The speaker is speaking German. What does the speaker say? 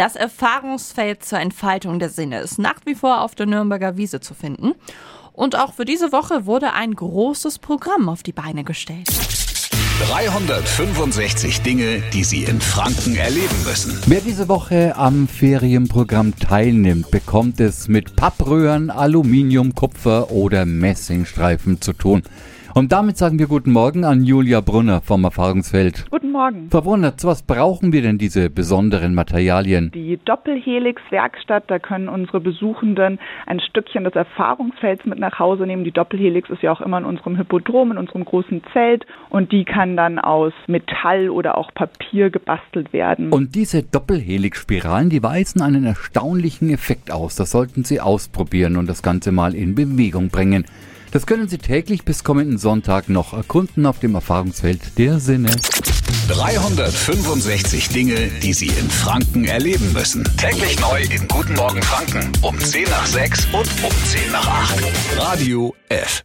Das Erfahrungsfeld zur Entfaltung der Sinne ist nach wie vor auf der Nürnberger Wiese zu finden. Und auch für diese Woche wurde ein großes Programm auf die Beine gestellt. 365 Dinge, die Sie in Franken erleben müssen. Wer diese Woche am Ferienprogramm teilnimmt, bekommt es mit Pappröhren, Aluminium, Kupfer oder Messingstreifen zu tun. Und damit sagen wir guten Morgen an Julia Brunner vom Erfahrungsfeld. Guten Morgen. Frau Brunner, zu was brauchen wir denn diese besonderen Materialien? Die Doppelhelix-Werkstatt, da können unsere Besuchenden ein Stückchen des Erfahrungsfelds mit nach Hause nehmen. Die Doppelhelix ist ja auch immer in unserem Hippodrom, in unserem großen Zelt und die kann dann aus Metall oder auch Papier gebastelt werden. Und diese Doppelhelix-Spiralen, die weisen einen erstaunlichen Effekt aus. Das sollten Sie ausprobieren und das Ganze mal in Bewegung bringen. Das können Sie täglich bis kommenden Sonntag noch erkunden auf dem Erfahrungsfeld der Sinne. 365 Dinge, die Sie in Franken erleben müssen. Täglich neu in Guten Morgen Franken um 10 nach 6 und um 10 nach 8. Radio F.